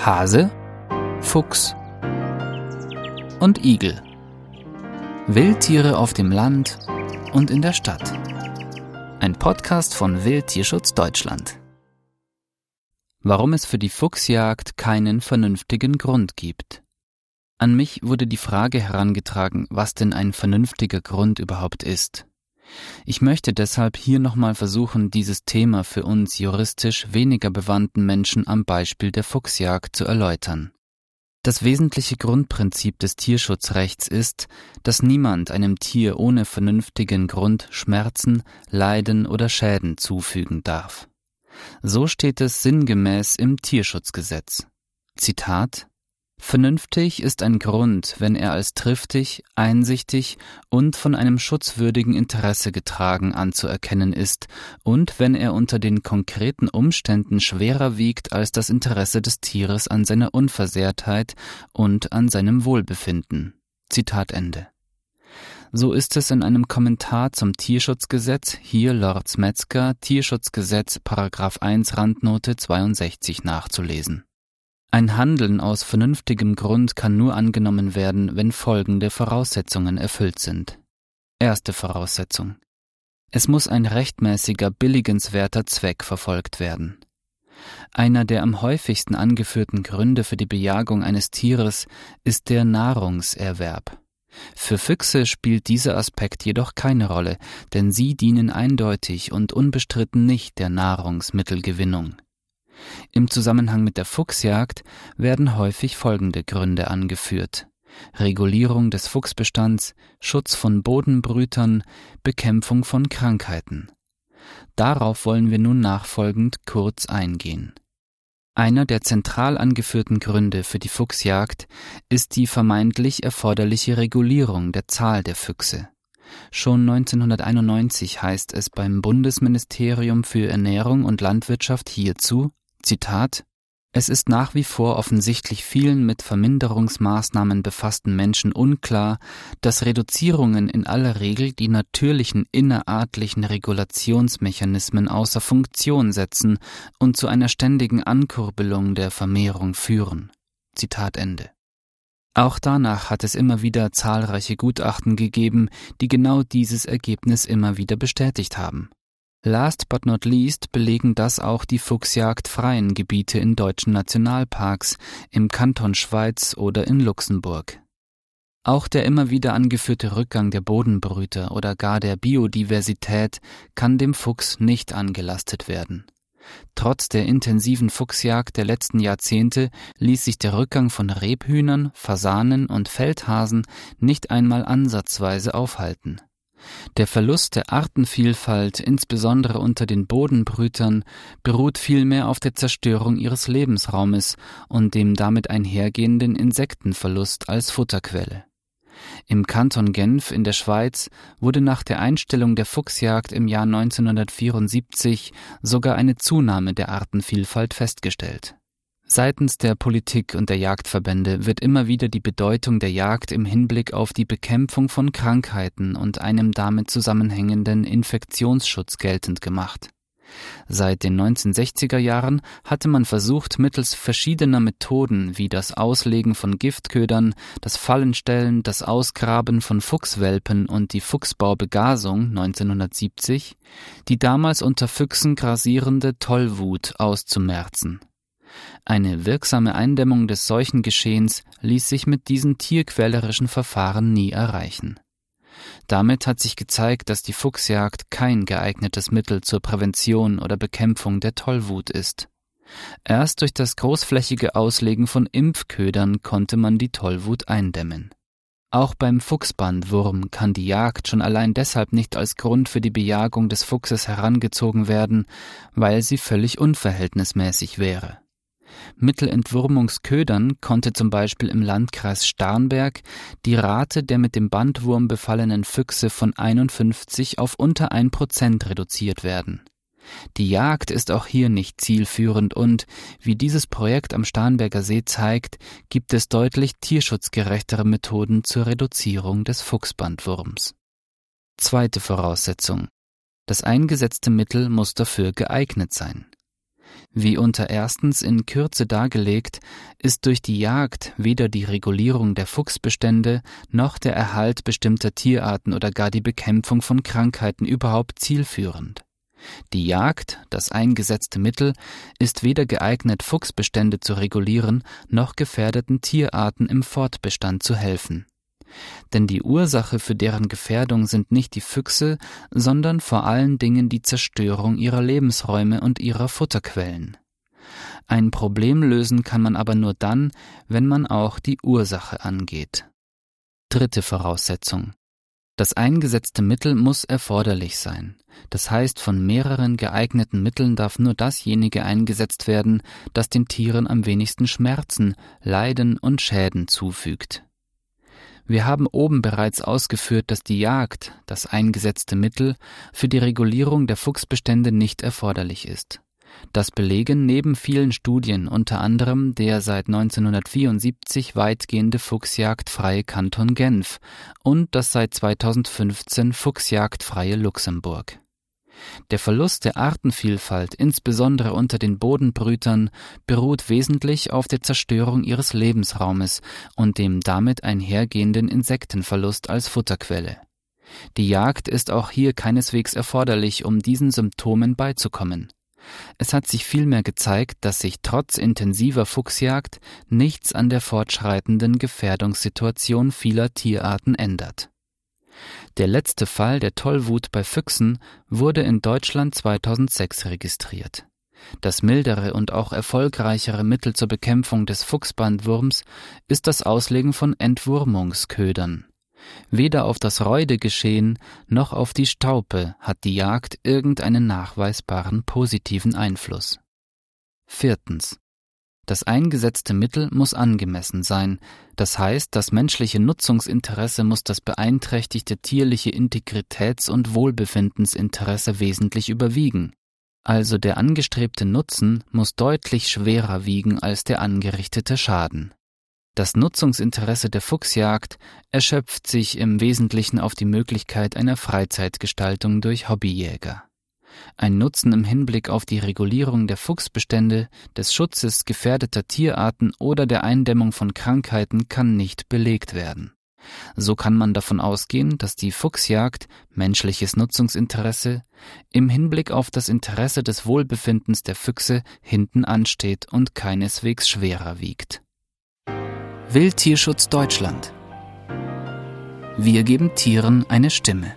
Hase, Fuchs und Igel. Wildtiere auf dem Land und in der Stadt. Ein Podcast von Wildtierschutz Deutschland. Warum es für die Fuchsjagd keinen vernünftigen Grund gibt. An mich wurde die Frage herangetragen, was denn ein vernünftiger Grund überhaupt ist. Ich möchte deshalb hier nochmal versuchen, dieses Thema für uns juristisch weniger bewandten Menschen am Beispiel der Fuchsjagd zu erläutern. Das wesentliche Grundprinzip des Tierschutzrechts ist, dass niemand einem Tier ohne vernünftigen Grund Schmerzen, Leiden oder Schäden zufügen darf. So steht es sinngemäß im Tierschutzgesetz. Zitat Vernünftig ist ein Grund, wenn er als triftig, einsichtig und von einem schutzwürdigen Interesse getragen anzuerkennen ist und wenn er unter den konkreten Umständen schwerer wiegt als das Interesse des Tieres an seiner Unversehrtheit und an seinem Wohlbefinden. Zitat Ende. So ist es in einem Kommentar zum Tierschutzgesetz, hier Lords Metzger, Tierschutzgesetz, Paragraph 1, Randnote 62 nachzulesen. Ein Handeln aus vernünftigem Grund kann nur angenommen werden, wenn folgende Voraussetzungen erfüllt sind. Erste Voraussetzung. Es muss ein rechtmäßiger, billigenswerter Zweck verfolgt werden. Einer der am häufigsten angeführten Gründe für die Bejagung eines Tieres ist der Nahrungserwerb. Für Füchse spielt dieser Aspekt jedoch keine Rolle, denn sie dienen eindeutig und unbestritten nicht der Nahrungsmittelgewinnung. Im Zusammenhang mit der Fuchsjagd werden häufig folgende Gründe angeführt. Regulierung des Fuchsbestands, Schutz von Bodenbrütern, Bekämpfung von Krankheiten. Darauf wollen wir nun nachfolgend kurz eingehen. Einer der zentral angeführten Gründe für die Fuchsjagd ist die vermeintlich erforderliche Regulierung der Zahl der Füchse. Schon 1991 heißt es beim Bundesministerium für Ernährung und Landwirtschaft hierzu Zitat es ist nach wie vor offensichtlich vielen mit Verminderungsmaßnahmen befassten Menschen unklar, dass Reduzierungen in aller Regel die natürlichen innerartlichen Regulationsmechanismen außer Funktion setzen und zu einer ständigen Ankurbelung der Vermehrung führen. Zitat Ende. Auch danach hat es immer wieder zahlreiche Gutachten gegeben, die genau dieses Ergebnis immer wieder bestätigt haben. Last but not least belegen das auch die fuchsjagdfreien Gebiete in deutschen Nationalparks, im Kanton Schweiz oder in Luxemburg. Auch der immer wieder angeführte Rückgang der Bodenbrüter oder gar der Biodiversität kann dem Fuchs nicht angelastet werden. Trotz der intensiven Fuchsjagd der letzten Jahrzehnte ließ sich der Rückgang von Rebhühnern, Fasanen und Feldhasen nicht einmal ansatzweise aufhalten. Der Verlust der Artenvielfalt, insbesondere unter den Bodenbrütern, beruht vielmehr auf der Zerstörung ihres Lebensraumes und dem damit einhergehenden Insektenverlust als Futterquelle. Im Kanton Genf in der Schweiz wurde nach der Einstellung der Fuchsjagd im Jahr 1974 sogar eine Zunahme der Artenvielfalt festgestellt Seitens der Politik und der Jagdverbände wird immer wieder die Bedeutung der Jagd im Hinblick auf die Bekämpfung von Krankheiten und einem damit zusammenhängenden Infektionsschutz geltend gemacht. Seit den 1960er Jahren hatte man versucht, mittels verschiedener Methoden wie das Auslegen von Giftködern, das Fallenstellen, das Ausgraben von Fuchswelpen und die Fuchsbaubegasung 1970, die damals unter Füchsen grasierende Tollwut auszumerzen. Eine wirksame Eindämmung des Seuchengeschehens ließ sich mit diesen tierquälerischen Verfahren nie erreichen. Damit hat sich gezeigt, dass die Fuchsjagd kein geeignetes Mittel zur Prävention oder Bekämpfung der Tollwut ist. Erst durch das großflächige Auslegen von Impfködern konnte man die Tollwut eindämmen. Auch beim Fuchsbandwurm kann die Jagd schon allein deshalb nicht als Grund für die Bejagung des Fuchses herangezogen werden, weil sie völlig unverhältnismäßig wäre. Mittelentwurmungsködern konnte zum Beispiel im Landkreis Starnberg die Rate der mit dem Bandwurm befallenen Füchse von 51 auf unter ein Prozent reduziert werden. Die Jagd ist auch hier nicht zielführend und, wie dieses Projekt am Starnberger See zeigt, gibt es deutlich tierschutzgerechtere Methoden zur Reduzierung des Fuchsbandwurms. Zweite Voraussetzung. Das eingesetzte Mittel muss dafür geeignet sein. Wie unter erstens in Kürze dargelegt, ist durch die Jagd weder die Regulierung der Fuchsbestände noch der Erhalt bestimmter Tierarten oder gar die Bekämpfung von Krankheiten überhaupt zielführend. Die Jagd, das eingesetzte Mittel, ist weder geeignet, Fuchsbestände zu regulieren, noch gefährdeten Tierarten im Fortbestand zu helfen. Denn die Ursache für deren Gefährdung sind nicht die Füchse, sondern vor allen Dingen die Zerstörung ihrer Lebensräume und ihrer Futterquellen. Ein Problem lösen kann man aber nur dann, wenn man auch die Ursache angeht. Dritte Voraussetzung. Das eingesetzte Mittel muss erforderlich sein. Das heißt, von mehreren geeigneten Mitteln darf nur dasjenige eingesetzt werden, das den Tieren am wenigsten Schmerzen, Leiden und Schäden zufügt. Wir haben oben bereits ausgeführt, dass die Jagd, das eingesetzte Mittel, für die Regulierung der Fuchsbestände nicht erforderlich ist. Das belegen neben vielen Studien unter anderem der seit 1974 weitgehende fuchsjagdfreie Kanton Genf und das seit 2015 fuchsjagdfreie Luxemburg. Der Verlust der Artenvielfalt, insbesondere unter den Bodenbrütern, beruht wesentlich auf der Zerstörung ihres Lebensraumes und dem damit einhergehenden Insektenverlust als Futterquelle. Die Jagd ist auch hier keineswegs erforderlich, um diesen Symptomen beizukommen. Es hat sich vielmehr gezeigt, dass sich trotz intensiver Fuchsjagd nichts an der fortschreitenden Gefährdungssituation vieler Tierarten ändert. Der letzte Fall der Tollwut bei Füchsen wurde in Deutschland 2006 registriert. Das mildere und auch erfolgreichere Mittel zur Bekämpfung des Fuchsbandwurms ist das Auslegen von Entwurmungsködern. Weder auf das Räudegeschehen noch auf die Staupe hat die Jagd irgendeinen nachweisbaren positiven Einfluss. Viertens. Das eingesetzte Mittel muss angemessen sein, das heißt, das menschliche Nutzungsinteresse muss das beeinträchtigte tierliche Integritäts- und Wohlbefindensinteresse wesentlich überwiegen. Also der angestrebte Nutzen muss deutlich schwerer wiegen als der angerichtete Schaden. Das Nutzungsinteresse der Fuchsjagd erschöpft sich im Wesentlichen auf die Möglichkeit einer Freizeitgestaltung durch Hobbyjäger. Ein Nutzen im Hinblick auf die Regulierung der Fuchsbestände, des Schutzes gefährdeter Tierarten oder der Eindämmung von Krankheiten kann nicht belegt werden. So kann man davon ausgehen, dass die Fuchsjagd menschliches Nutzungsinteresse im Hinblick auf das Interesse des Wohlbefindens der Füchse hinten ansteht und keineswegs schwerer wiegt. Wildtierschutz Deutschland. Wir geben Tieren eine Stimme.